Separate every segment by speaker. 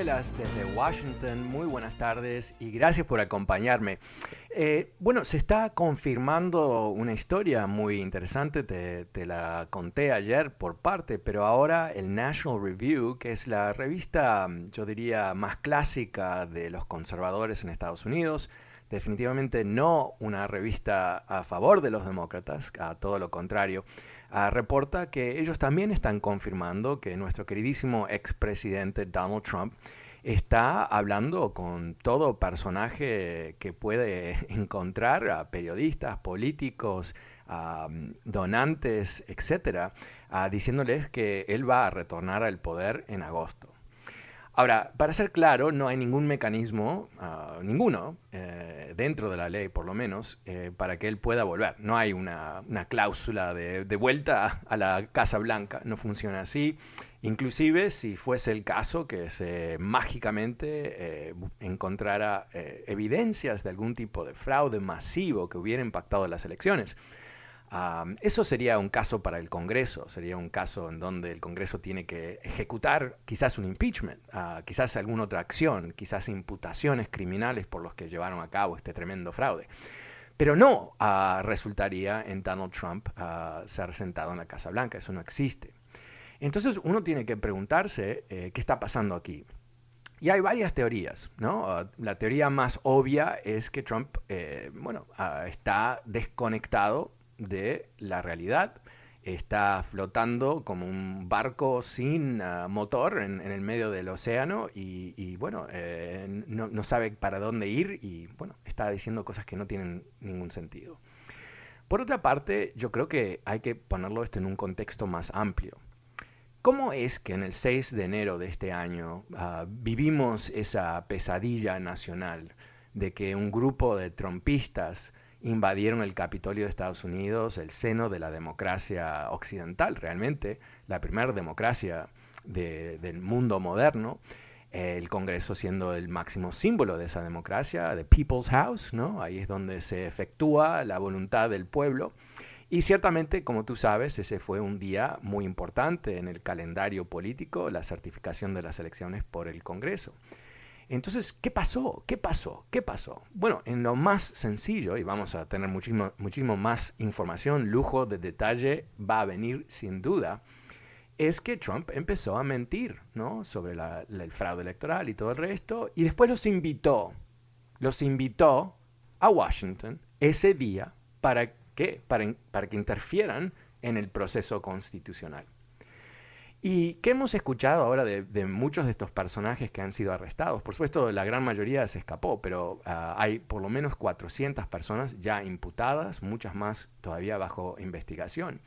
Speaker 1: Desde Washington. Muy buenas tardes y gracias por acompañarme. Eh, bueno, se está confirmando una historia muy interesante, te, te, la conté ayer por parte, pero ahora el National Review, que es la revista, yo diría, más clásica de los conservadores en Estados Unidos, definitivamente no una revista a favor de los demócratas, a todo lo contrario, uh, reporta que ellos también están confirmando que nuestro queridísimo expresidente Donald Trump está hablando con todo personaje que puede encontrar, a periodistas, políticos, a donantes, etcétera, diciéndoles que él va a retornar al poder en agosto. Ahora, para ser claro, no hay ningún mecanismo, uh, ninguno, eh, dentro de la ley por lo menos, eh, para que él pueda volver. No hay una, cláusula de, vuelta a la Casa Blanca, no funciona así. Inclusive si fuese el caso que se mágicamente eh, encontrara evidencias de algún tipo de fraude masivo que hubiera impactado las elecciones. Eso sería un caso para el Congreso, sería un caso en donde el Congreso tiene que ejecutar quizás un impeachment, uh, quizás alguna otra acción, quizás imputaciones criminales por los que llevaron a cabo este tremendo fraude. Pero no uh, resultaría en Donald Trump uh, ser sentado en la Casa Blanca, eso no existe. Entonces uno tiene que preguntarse eh, qué está pasando aquí. Y hay varias teorías, la teoría más obvia es que Trump, eh, bueno, está desconectado de la realidad, está flotando como un barco sin uh, motor en, el medio del océano y, bueno, eh, no, sabe para dónde ir y bueno, está diciendo cosas que no tienen ningún sentido. Por otra parte, yo creo que hay que ponerlo esto en un contexto más amplio. ¿Cómo es que en el 6 de enero de este año uh, vivimos esa pesadilla nacional de que un grupo de trompistas invadieron el Capitolio de Estados Unidos, el seno de la democracia occidental, realmente la primera democracia de, del mundo moderno, el Congreso siendo el máximo símbolo de esa democracia, the People's House, ¿no? Ahí es donde se efectúa la voluntad del pueblo. Y ciertamente, como tú sabes, ese fue un día muy importante en el calendario político, la certificación de las elecciones por el Congreso. Entonces, ¿qué pasó? ¿Qué pasó? ¿Qué pasó? Bueno, en lo más sencillo, y vamos a tener muchísimo, muchísimo más información, lujo de detalle va a venir sin duda, es que Trump empezó a mentir ¿no? sobre el fraude electoral y todo el resto, y después los invitó, los invitó a Washington ese día para? Para, para que interfieran en el proceso constitucional. ¿Y qué hemos escuchado ahora de, muchos de estos personajes que han sido arrestados? Por supuesto, la gran mayoría se escapó, pero uh, hay por lo menos 400 personas ya imputadas, muchas más todavía bajo investigación.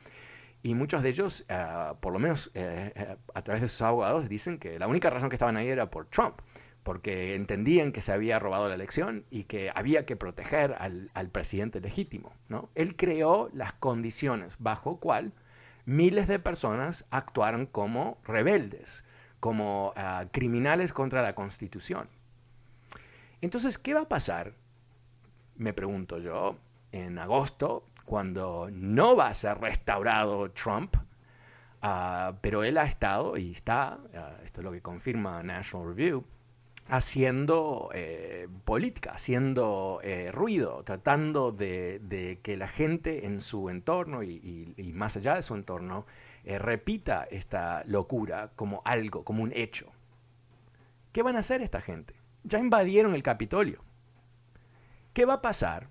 Speaker 1: Y muchos de ellos, uh, por lo menos uh, a través de sus abogados, dicen que la única razón que estaban ahí era por Trump, porque entendían que se había robado la elección y que había que proteger al, al presidente legítimo. ¿no? Él creó las condiciones bajo cual miles de personas actuaron como rebeldes, como uh, criminales contra la Constitución. Entonces, ¿qué va a pasar? Me pregunto yo, en agosto, cuando no va a ser restaurado Trump, uh, pero él ha estado y está, uh, esto es lo que confirma National Review, haciendo eh, política, haciendo eh, ruido, tratando de, que la gente en su entorno y, más allá de su entorno eh, repita esta locura como algo, como un hecho. ¿Qué van a hacer esta gente? Ya invadieron el Capitolio. ¿Qué va a pasar?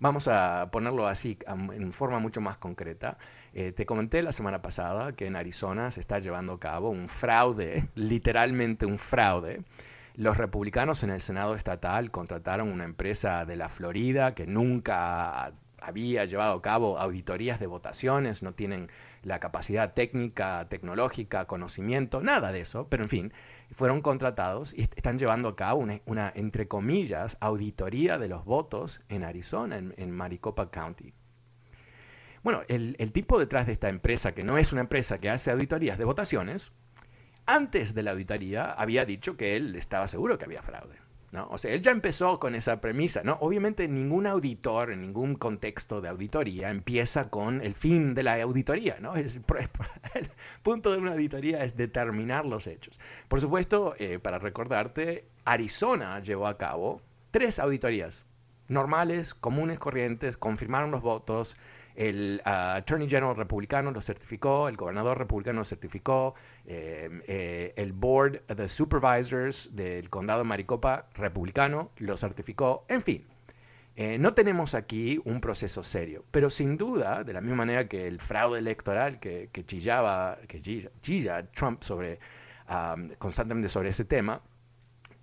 Speaker 1: Vamos a ponerlo así en forma mucho más concreta. te comenté la semana pasada que en Arizona se está llevando a cabo un fraude, literalmente un fraude, los republicanos en el Senado estatal contrataron una empresa de la Florida que nunca había llevado a cabo auditorías de votaciones, no tienen la capacidad técnica, tecnológica, conocimiento, nada de eso, pero en fin, fueron contratados y están llevando a cabo una, entre comillas, auditoría de los votos en Arizona, en, Maricopa County. Bueno, el, el tipo detrás de esta empresa, que no es una empresa que hace auditorías de votaciones, antes de la auditoría había dicho que él estaba seguro que había fraude. ¿no? O sea, él ya empezó con esa premisa. ¿no? Obviamente ningún auditor en ningún contexto de auditoría empieza con el fin de la auditoría. ¿no? el punto de una auditoría es determinar los hechos. Por supuesto, eh, para recordarte, Arizona llevó a cabo tres auditorías normales, comunes, corrientes, confirmaron los votos, el ah, Attorney General republicano lo certificó, el gobernador republicano lo certificó, eh, eh, el Board of Supervisors del condado de Maricopa republicano lo certificó, en fin. Eh, no tenemos aquí un proceso serio, pero sin duda, de la misma manera que el fraude electoral que, chillaba, que chilla, Trump sobre, ah, constantemente sobre ese tema,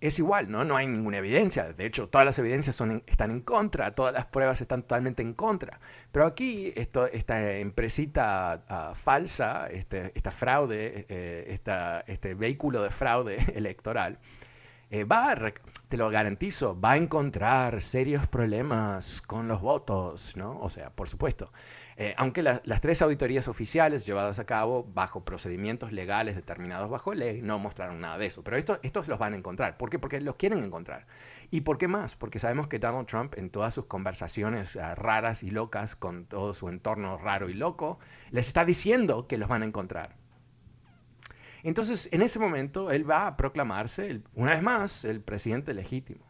Speaker 1: es igual, ¿no? No hay ninguna evidencia. De hecho, todas las evidencias están en contra, todas las pruebas están totalmente en contra. Pero aquí esto, esta empresita ah, falsa, este, esta fraude, eh, este vehículo de fraude electoral, eh, va, te lo garantizo, va a encontrar serios problemas con los votos, ¿no? O sea, por supuesto. Eh, aunque las tres auditorías oficiales llevadas a cabo bajo procedimientos legales determinados bajo ley no mostraron nada de eso. Pero esto, estos los van a encontrar. ¿Por qué? Porque los quieren encontrar. ¿Y por qué más? Porque sabemos que Donald Trump en todas sus conversaciones ah, raras y locas con todo su entorno raro y loco, les está diciendo que los van a encontrar. Entonces, en ese momento, él va a proclamarse, una vez más, el presidente legítimo.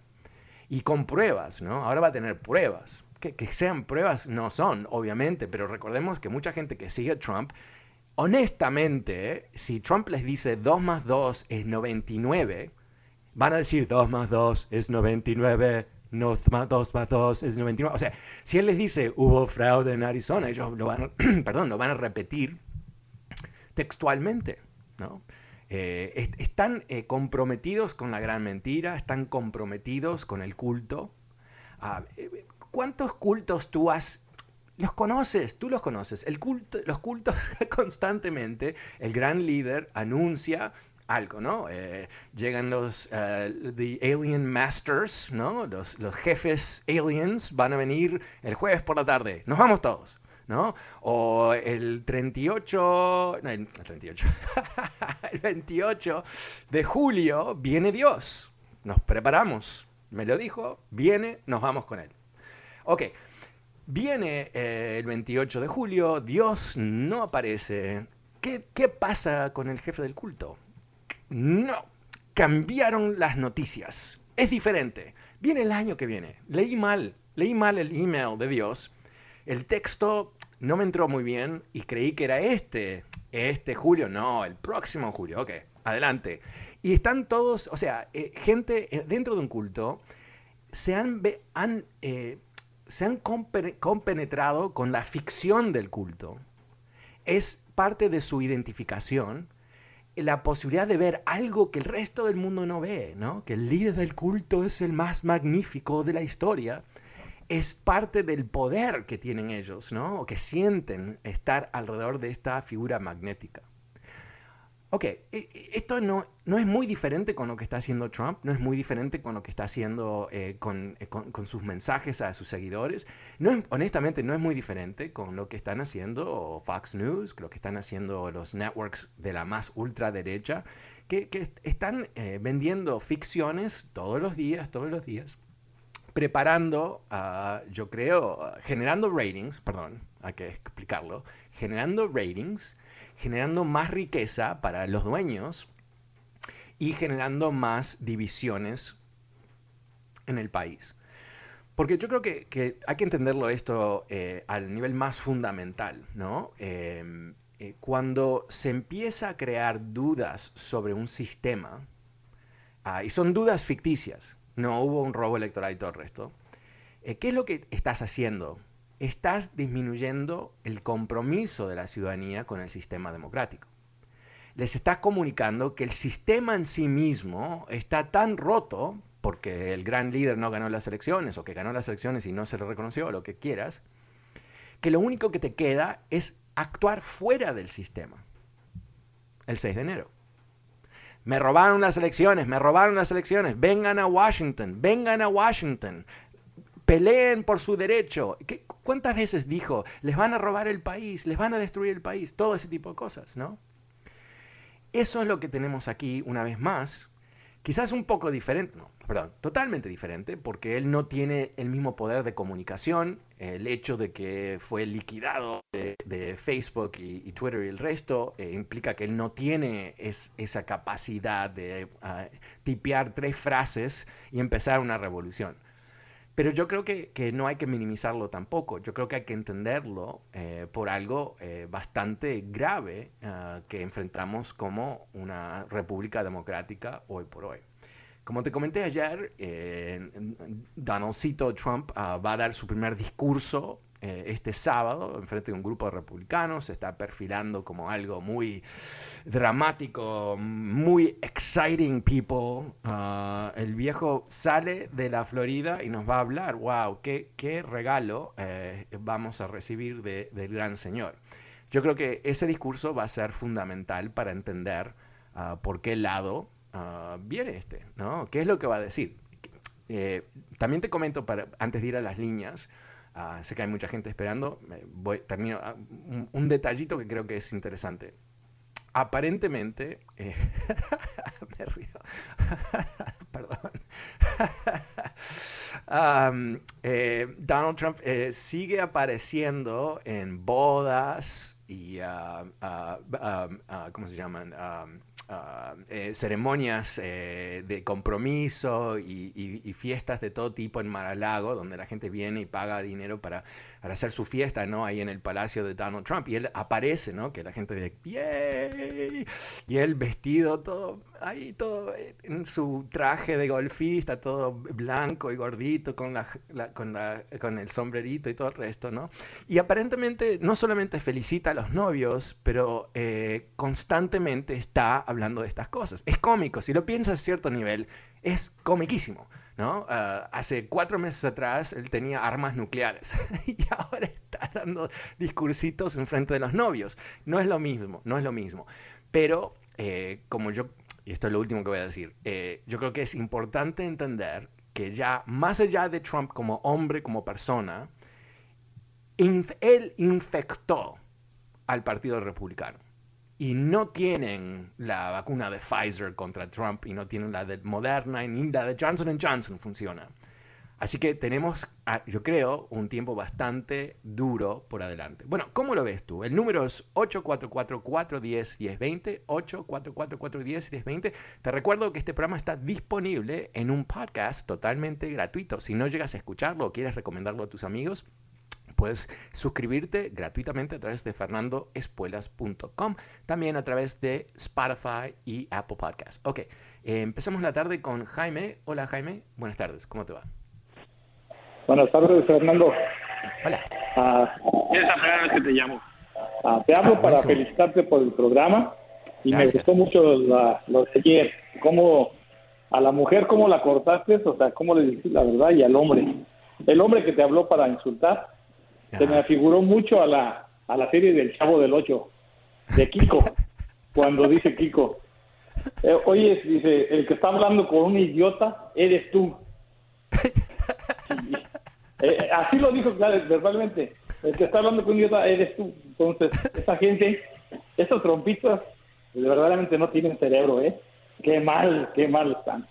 Speaker 1: Y con pruebas, ¿no? Ahora va a tener pruebas que, sean pruebas, no son, obviamente, pero recordemos que mucha gente que sigue a Trump, honestamente, si Trump les dice 2 más 2 es 99, van a decir 2 más 2 es 99, 2 más 2 más 2 es 99. O sea, si él les dice hubo fraude en Arizona, ellos lo van a, perdón, lo van a repetir textualmente, ¿no? Eh, están eh, comprometidos con la gran mentira, están comprometidos con el culto. Ah, eh, ¿Cuántos cultos tú has los conoces, tú los conoces. El culto, los cultos constantemente, el gran líder anuncia algo, ¿no? Eh, llegan los uh, the Alien Masters, ¿no? Los, los, jefes aliens van a venir el jueves por la tarde. Nos vamos todos, ¿no? O el 38, no, el 38, el 28 de julio viene Dios. Nos preparamos. Me lo dijo, viene, nos vamos con él. Ok, viene eh, el 28 de julio, Dios no aparece. ¿Qué, ¿Qué pasa con el jefe del culto? No, cambiaron las noticias. Es diferente. Viene el año que viene. Leí mal, leí mal el email de Dios. El texto no me entró muy bien y creí que era este, este julio. No, el próximo julio. Ok, adelante. Y están todos, o sea, eh, gente eh, dentro de un culto se han, han se han compenetrado con la ficción del culto. Es parte de su identificación la posibilidad de ver algo que el resto del mundo no ve, ¿no? Que el líder del culto es el más magnífico de la historia. Es parte del poder que tienen ellos, ¿no? O que sienten estar alrededor de esta figura magnética. Ok, e, e, esto no, no, es muy diferente con lo que está haciendo Trump, no es muy diferente con lo que está haciendo eh, eh, con, sus mensajes a sus seguidores. No honestamente, no es muy diferente con lo que están haciendo Fox News, lo que están haciendo los networks de la más ultraderecha, que, que están eh, vendiendo ficciones todos los días, todos los días, preparando, yo creo, generando ratings, perdón, hay que explicarlo, generando ratings generando más riqueza para los dueños y generando más divisiones en el país. Porque yo creo que, hay que entenderlo esto eh, al nivel más fundamental, ¿no? Em, eh, cuando se empieza a crear dudas sobre un sistema, ah, y son dudas ficticias, no hubo un robo electoral y todo el resto, eh, ¿qué es lo que estás haciendo? Estás disminuyendo el compromiso de la ciudadanía con el sistema democrático. Les estás comunicando que el sistema en sí mismo está tan roto porque el gran líder no ganó las elecciones o que ganó las elecciones y no se le reconoció, lo que quieras, que lo único que te queda es actuar fuera del sistema. El 6 de enero. Me robaron las elecciones, me robaron las elecciones, vengan a Washington, vengan a Washington, peleen por su derecho. ¿Cuántas veces dijo, les van a robar el país, les van a destruir el país? Todo ese tipo de cosas, ¿no? Eso es lo que tenemos aquí una vez más Quizás un poco diferente, no, perdón, totalmente diferente, porque él no tiene el mismo poder de comunicación. El hecho de que fue liquidado de, Facebook y, Twitter y el resto eh, implica que él no tiene esa capacidad de uh, tipear tres frases y empezar una revolución. Pero yo creo que, no hay que minimizarlo tampoco. Yo creo que hay que entenderlo eh, por algo eh, bastante grave ah, que enfrentamos como una república democrática hoy por hoy. Como te comenté ayer, eh, Donaldcito Trump ah, va a dar su primer discurso eh, este sábado en frente de un grupo de republicanos, se está perfilando como algo muy dramático, muy exciting people. Ah, el viejo sale de la Florida y nos va a hablar, wow, qué, qué regalo eh, vamos a recibir del gran señor. Yo creo que ese discurso va a ser fundamental para entender ah, por qué lado ah, viene este, ¿no? ¿Qué es lo que va a decir? Eh, también te comento, para, antes de ir a las líneas, Ah, sé que hay mucha gente esperando. Voy, termino ah, un, detallito que creo que es interesante. Aparentemente, eh, me río, perdón. Eh, Donald Trump eh, sigue apareciendo en bodas y, uh, ¿cómo se llaman? Eh, ceremonias eh, de compromiso y, fiestas de todo tipo en Mar-a-Lago, donde la gente viene y paga dinero para, hacer su fiesta, ¿no? Ahí en el palacio de Donald Trump. Y él aparece, ¿no? Que la gente dice, ¡yay! Y él vestido todo, ahí todo, eh, en su traje de golfista, todo blanco y gordito, con, la, con, la, con el sombrerito y todo el resto, ¿no? Y aparentemente no solamente felicita a los novios, pero constantemente está hablando de estas cosas. Es cómico, si lo piensas a cierto nivel, es comiquísimo. ¿no? Ah, hace cuatro meses atrás él tenía armas nucleares y ahora está dando discursitos en frente de los novios. No es lo mismo, no es lo mismo. Pero eh, como yo, y esto es lo último que voy a decir, eh, yo creo que es importante entender que ya más allá de Trump como hombre, como persona, él infectó al Partido Republicano y no tienen la vacuna de Pfizer contra Trump y no tienen la de Moderna ni la de Johnson Johnson funciona. Así que tenemos, ah, yo creo, un tiempo bastante duro por adelante. Bueno, ¿cómo lo ves tú? El número es 844-410-1020, 844-410-1020. Te recuerdo que este programa está disponible en un podcast totalmente gratuito. Si no llegas a escucharlo o quieres recomendarlo a tus amigos, puedes suscribirte gratuitamente a través de fernandoespuelas.com, también a través de Spotify y Apple Podcasts. Ok, eh, empezamos la tarde con Jaime. Hola Jaime, buenas tardes, ¿cómo te va?
Speaker 2: Buenas tardes, Fernando.
Speaker 1: Hola.
Speaker 2: Ah, es la primera vez que te llamo. Ah, te hablo ah, para felicitarte por el programa y me gustó mucho lo de ayer, cómo a la mujer cómo la cortaste, o sea, cómo le dijiste la verdad y al hombre. El hombre que te habló para insultar, se me afiguró mucho a la, a la serie del Chavo del Ocho, de Kiko, cuando dice Kiko, eh, oye, dice, el que está hablando con un idiota eres tú. Eh, así lo dijo claro, verbalmente, el que está hablando con un idiota eres tú. Entonces, esa gente, esos trompitos, verdaderamente no tienen cerebro, ¿eh? Qué mal, qué mal están.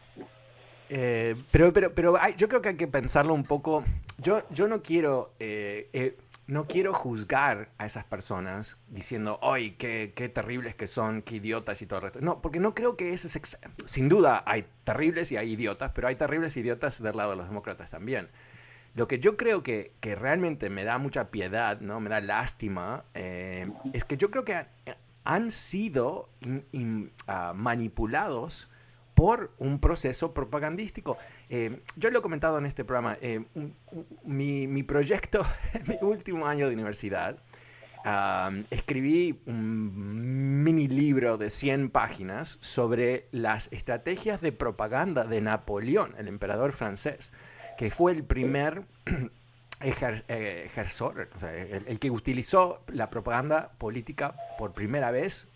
Speaker 1: Eh, pero pero, pero yo creo que hay que pensarlo un poco. Yo, yo no quiero... Eh, eh, no quiero juzgar a esas personas diciendo, ¡ay, qué, qué terribles que son, qué idiotas y todo el resto! No, porque no creo que ese es... Sin duda hay terribles y hay idiotas, pero hay terribles idiotas del lado de los demócratas también. Lo que yo creo que, que realmente me da mucha piedad, ¿no? me da lástima, eh, es que yo creo que han sido ah, manipulados por un proceso propagandístico. Eh, yo lo he comentado en este programa, eh, mi, mi, proyecto, mi último año de universidad, escribí un mini libro de 100 páginas sobre las estrategias de propaganda de Napoleón, el emperador francés que fue el primer eh, ejersor, el, que utilizó la propaganda política por primera vez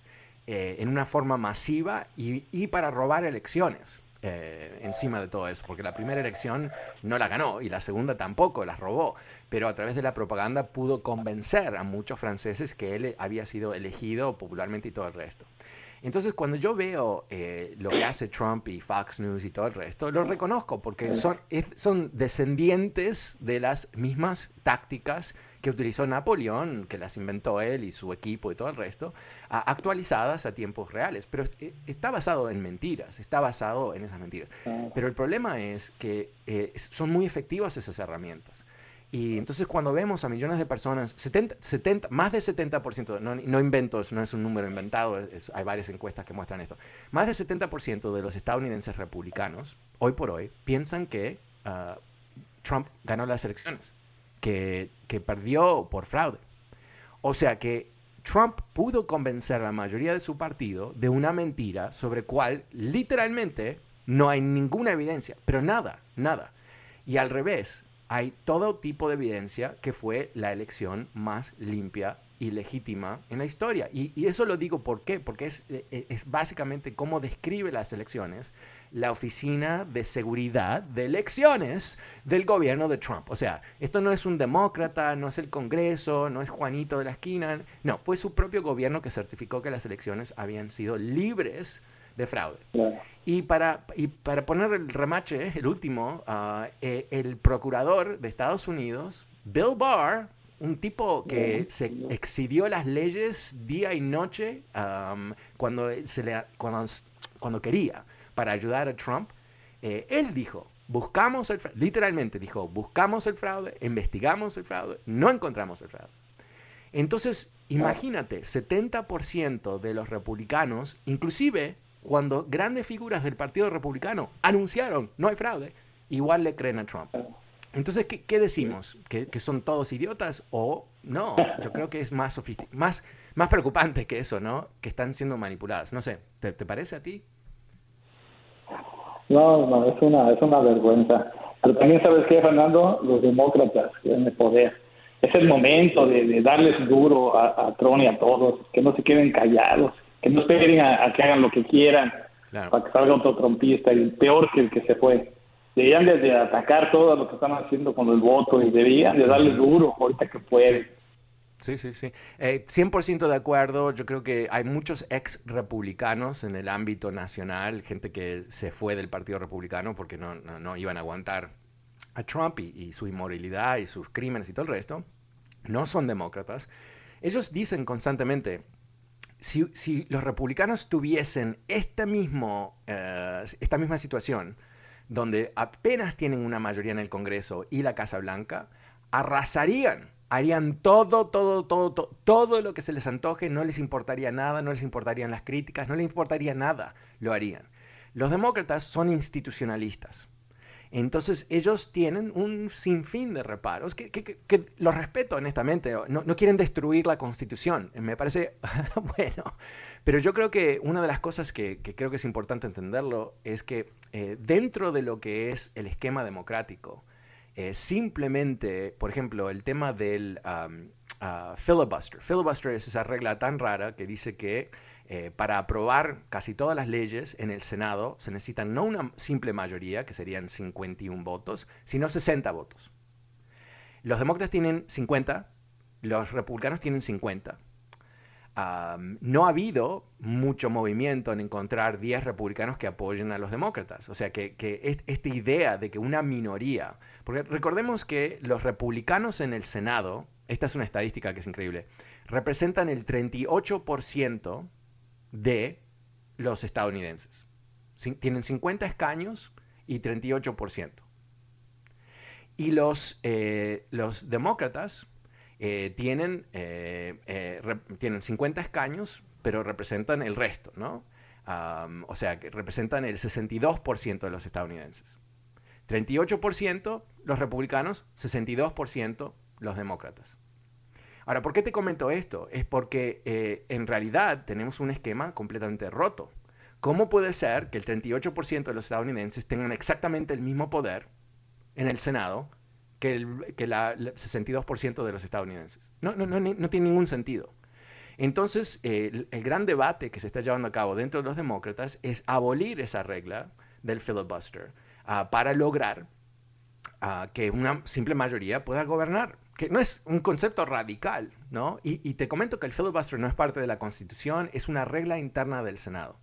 Speaker 1: eh, en una forma masiva y, para robar elecciones. Eh, encima de todo eso, porque la primera elección no la ganó y la segunda tampoco, la robó, pero a través de la propaganda pudo convencer a muchos franceses que él había sido elegido popularmente y todo el resto. Entonces, cuando yo veo eh, lo que hace Trump y Fox News y todo el resto, lo reconozco porque son, son descendientes de las mismas tácticas que utilizó Napoleón, que las inventó él y su equipo y todo el resto, actualizadas a tiempos reales. Pero eh, está basado en mentiras, está basado en esas mentiras. Pero el problema es que eh, son muy efectivas esas herramientas. Y entonces cuando vemos a millones de personas, 70, 70, más del 70%, no, no invento, no es un número inventado, hay varias encuestas que muestran esto, más del 70% de los estadounidenses republicanos, hoy por hoy, piensan que ah, Trump ganó las elecciones, que, que perdió por fraude. O sea que Trump pudo convencer a la mayoría de su partido de una mentira sobre cual literalmente no hay ninguna evidencia, pero nada, nada. Y al revés, hay todo tipo de evidencia que fue la elección más limpia y legítima en la historia. Y, eso lo digo porque es, e, e, es, básicamente cómo describe las elecciones la Oficina de Seguridad de Elecciones del gobierno de Trump. O sea, esto no es un demócrata, no es el Congreso, no es Juanito de la esquina, no, fue su propio gobierno que certificó que las elecciones habían sido libres de fraude. Y, para, y para poner el remache, el último, eh, el procurador de Estados Unidos, Bill Barr, un tipo que se excidió las leyes día y noche cuando, se le, cuando, cuando, quería para ayudar a Trump, eh, él dijo, buscamos el fraude, literalmente dijo, buscamos el fraude, investigamos el fraude, no encontramos el fraude. Entonces, imagínate, 70% de los republicanos, inclusive cuando grandes figuras del Partido Republicano anunciaron no hay fraude, igual le creen a Trump. Entonces, ¿qué, decimos? ¿Que, son todos idiotas o no? Yo creo que es más, más, más preocupante que eso, ¿no? Que están siendo manipuladas. No sé, ¿te, parece a ti?
Speaker 2: No, no, es una, es una vergüenza. Pero también sabes qué, Fernando, los demócratas en el poder. Es el momento de, darles duro a, a Trump y a todos, que no se queden callados que no esperen a, que hagan lo que quieran para que salga otro trompista y peor que el que se fue. Deberían de, atacar todo lo que están haciendo con el voto y deberían de darle duro ahorita que pueden.
Speaker 1: Sí. Sí, sí, Eh, 100% de acuerdo. Yo creo que hay muchos ex republicanos en el ámbito nacional, gente que se fue del Partido Republicano porque no, no, iban a aguantar a Trump y, y, su inmoralidad y sus crímenes y todo el resto. No son demócratas. Ellos dicen constantemente, si, los republicanos tuviesen eh, esta misma situación, donde apenas tienen una mayoría en el Congreso y la Casa Blanca, arrasarían, harían todo, todo, todo, todo, todo lo que se les antoje, no les importaría nada, no les importarían las críticas, no les importaría nada, lo harían. Los demócratas son institucionalistas. Entonces ellos tienen un sinfín de reparos que, que, los respeto honestamente, no, no, quieren destruir la constitución, me parece bueno, pero yo creo que una de las cosas que, creo que es importante entenderlo es que eh, dentro de lo que es el esquema democrático, eh, simplemente, por ejemplo, el tema del uh, filibuster, filibuster es esa regla tan rara que dice que eh, para aprobar casi todas las leyes en el Senado se necesita no una simple mayoría, que serían 51 votos, sino 60 votos. Los demócratas tienen 50, los republicanos tienen 50. no ha habido mucho movimiento en encontrar 10 republicanos que apoyen a los demócratas. O sea, que, esta idea de que una minoría, porque recordemos que los republicanos en el Senado esta es una estadística que es increíble, representan el 38% de los estadounidenses. Tienen 50 escaños y 38%. Y los, eh, los demócratas eh, tienen, eh, tienen 50 escaños, pero representan el resto, ¿no? o sea, que representan el 62% de los estadounidenses. 38% los republicanos, 62% los demócratas. Ahora, ¿por qué te comento esto? Es porque en realidad tenemos un esquema completamente roto. ¿Cómo puede ser que el 38% de los estadounidenses tengan exactamente el mismo poder en el Senado que el, que 62% de los estadounidenses? No, no, no, no, tiene ningún sentido. Entonces, el, gran debate que se está llevando a cabo dentro de los demócratas es abolir esa regla del filibuster ah, para lograr ah, que una simple mayoría pueda gobernar que no es un concepto radical, ¿no? Y, te comento que el filibuster no es parte de la Constitución, es una regla interna del Senado.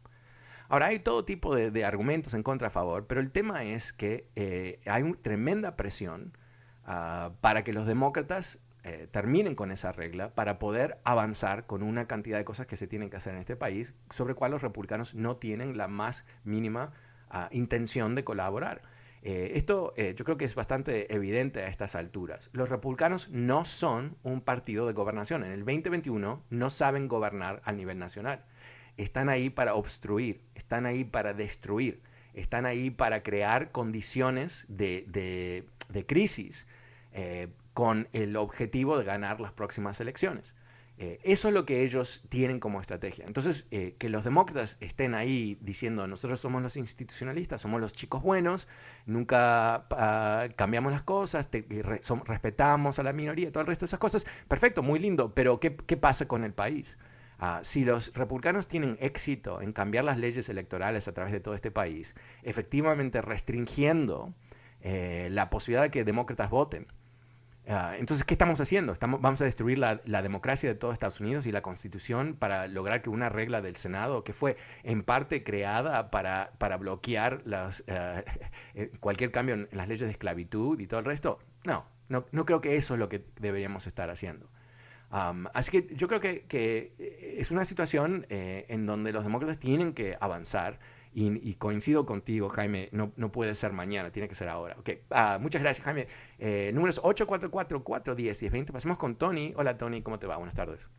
Speaker 1: Ahora, hay todo tipo de, argumentos en contra a favor, pero el tema es que eh, hay una tremenda presión ah, para que los demócratas eh, terminen con esa regla para poder avanzar con una cantidad de cosas que se tienen que hacer en este país, sobre cual los republicanos no tienen la más mínima ah, intención de colaborar. Eh, esto yo creo que es bastante evidente a estas alturas. Los republicanos no son un partido de gobernación. En el 2021 no saben gobernar a nivel nacional están ahí para obstruir, están ahí para destruir, están ahí para crear condiciones de, crisis eh, con el objetivo de ganar las próximas elecciones. Eh, eso es lo que ellos tienen como estrategia. Entonces, eh, que los demócratas estén ahí diciendo, nosotros somos los institucionalistas, somos los chicos buenos, nunca ah, cambiamos las cosas, respetamos a la minoría, todo el resto de esas cosas, perfecto, muy lindo, pero ¿qué, qué pasa con el país? Ah, si los republicanos tienen éxito en cambiar las leyes electorales a través de todo este país, efectivamente restringiendo eh, la posibilidad de que demócratas voten, ah, entonces, ¿qué estamos haciendo? Vamos a destruir la, democracia de todo Estados Unidos y la constitución para lograr que una regla del Senado, que fue en parte creada para, para bloquear las, eh, eh, cualquier cambio en las leyes de esclavitud y todo el resto, no, no, no creo que eso es lo que deberíamos estar haciendo así que yo creo que, que es una situación eh, en donde los demócratas tienen que avanzar y, coincido contigo, Jaime, no, no, puede ser mañana, tiene que ser ahora. Okay. Ah, muchas gracias, Jaime. Eh, números 844-410 Pasemos con Tony. Hola, Tony, ¿cómo te va? Buenas tardes.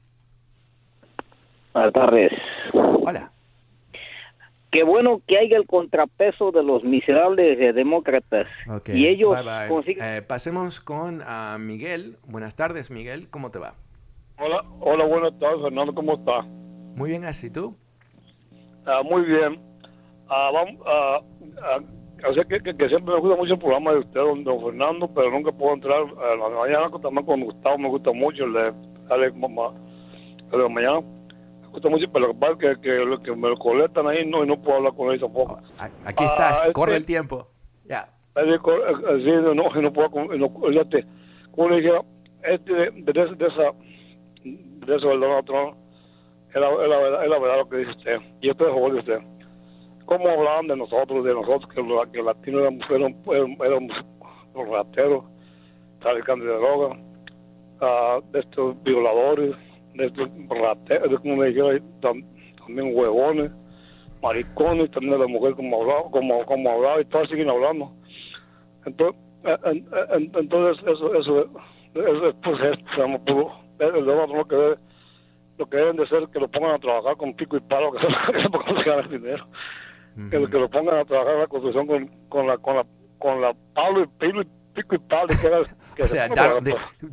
Speaker 3: Buenas tardes.
Speaker 1: Hola.
Speaker 3: Qué bueno que haya el contrapeso de los miserables demócratas. Y ellos consiguen...
Speaker 1: Eh, pasemos con uh, Miguel. Buenas tardes, Miguel. ¿Cómo te va?
Speaker 4: Hola, hola, buenas tardes, Fernando, ¿cómo está?
Speaker 1: Muy bien, así tú.
Speaker 4: Ah, muy bien. Ah, vamos, ah, ah que, que, siempre me gusta mucho el programa de usted, don, Fernando, pero nunca puedo entrar a la mañana también con Gustavo, me gusta mucho el de, el de mañana. Me gusta mucho, pero lo que pasa es que, que, que me lo colectan ahí no, y no puedo hablar con él tampoco.
Speaker 1: Aquí estás, ah, corre el tiempo. Ya.
Speaker 4: Eh, sí, no, no puedo, no, este, como le dije, este, de, de, de esa de eso el Donald Trump es la, es la, verdad, es la verdad lo que dice usted. Y esto es a favor de usted. ¿Cómo hablaban de nosotros, de nosotros, que, los que latinos éramos, éramos, éramos los rateros, traficantes de droga, uh, de estos violadores, de estos rateros, como me dijeron, también huevones, maricones, también de la mujer como hablaba, como, como hablaba y todos siguen hablando. Entonces, en, en, eso, eso, eso, es pues, esto, puro lo que lo que deben de ser que lo pongan a trabajar con pico y palo que se pongan a dinero que, lo pongan a trabajar la construcción con, con la con la con la palo y pilo y pico y palo
Speaker 1: o sea,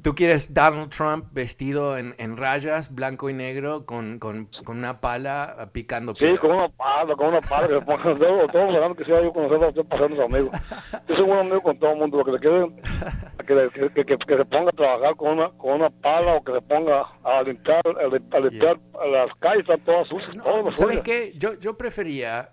Speaker 1: tú quieres Donald Trump vestido en, en rayas, blanco y negro, con, con, con una pala picando
Speaker 4: piedras. Sí, con una pala, con una pala, que pongan todos los que sea yo conocer a usted pasando amigos. Yo soy buen amigo con todo el mundo, lo que le quede, que, que, que, que, se ponga a trabajar con una, con una pala o que se ponga a limpiar, a, limpiar las calles, están todas sucias. No,
Speaker 1: ¿Sabes qué? Yo, yo prefería,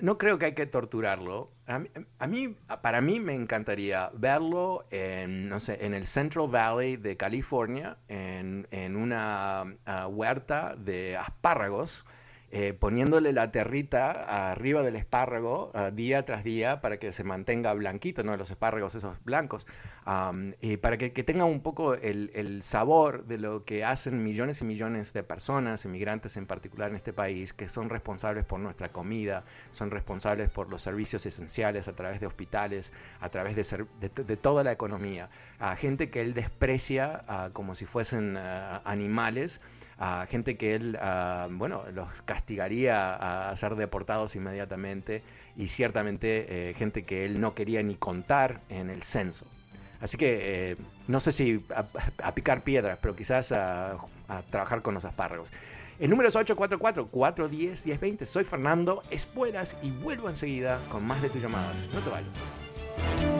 Speaker 1: no creo que hay que torturarlo, a mí, para mí me encantaría verlo en, no sé, en el Central Valley de California, en, en una ah, huerta de espárragos, eh, poniéndole la territa arriba del espárrago uh, día tras día para que se mantenga blanquito, ¿no? Los espárragos esos blancos, um, y para que, tenga un poco el, sabor de lo que hacen millones y millones de personas, inmigrantes en particular en este país, que son responsables por nuestra comida, son responsables por los servicios esenciales a través de hospitales, a través de, toda la economía. A gente que él desprecia uh, como si fuesen uh, animales, a gente que él, bueno, los castigaría a, ser deportados inmediatamente y ciertamente eh, gente que él no quería ni contar en el censo. Así que eh, no sé si a, picar piedras, pero quizás a, trabajar con los espárragos. El número es 844-410-1020. Soy Fernando Espuelas y vuelvo enseguida con más de tus llamadas. No te vayas.